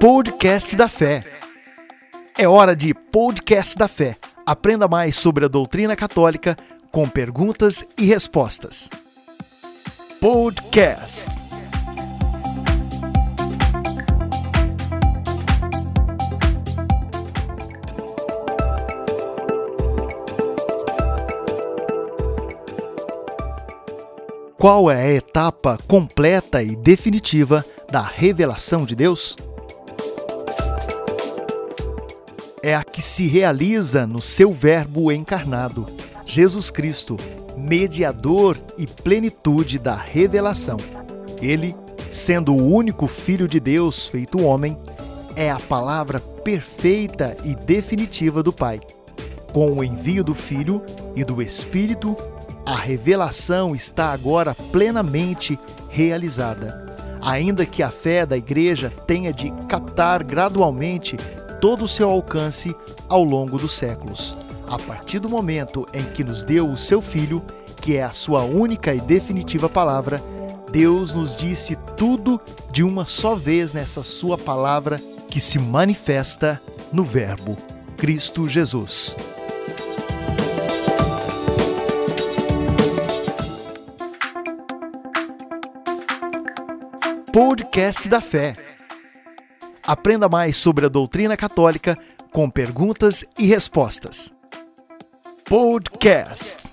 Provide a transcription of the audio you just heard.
Podcast da Fé. É hora de Podcast da Fé. Aprenda mais sobre a doutrina católica com perguntas e respostas. Podcast. Qual é a etapa completa e definitiva da revelação de Deus? É a que se realiza no seu Verbo encarnado, Jesus Cristo, mediador e plenitude da revelação. Ele, sendo o único Filho de Deus feito homem, é a palavra perfeita e definitiva do Pai. Com o envio do Filho e do Espírito, a revelação está agora plenamente realizada. Ainda que a fé da Igreja tenha de captar gradualmente todo o seu alcance ao longo dos séculos, a partir do momento em que nos deu o seu Filho, que é a sua única e definitiva palavra, Deus nos disse tudo de uma só vez nessa sua palavra que se manifesta no Verbo, Cristo Jesus. Podcast da Fé. Aprenda mais sobre a doutrina católica com perguntas e respostas. Podcast.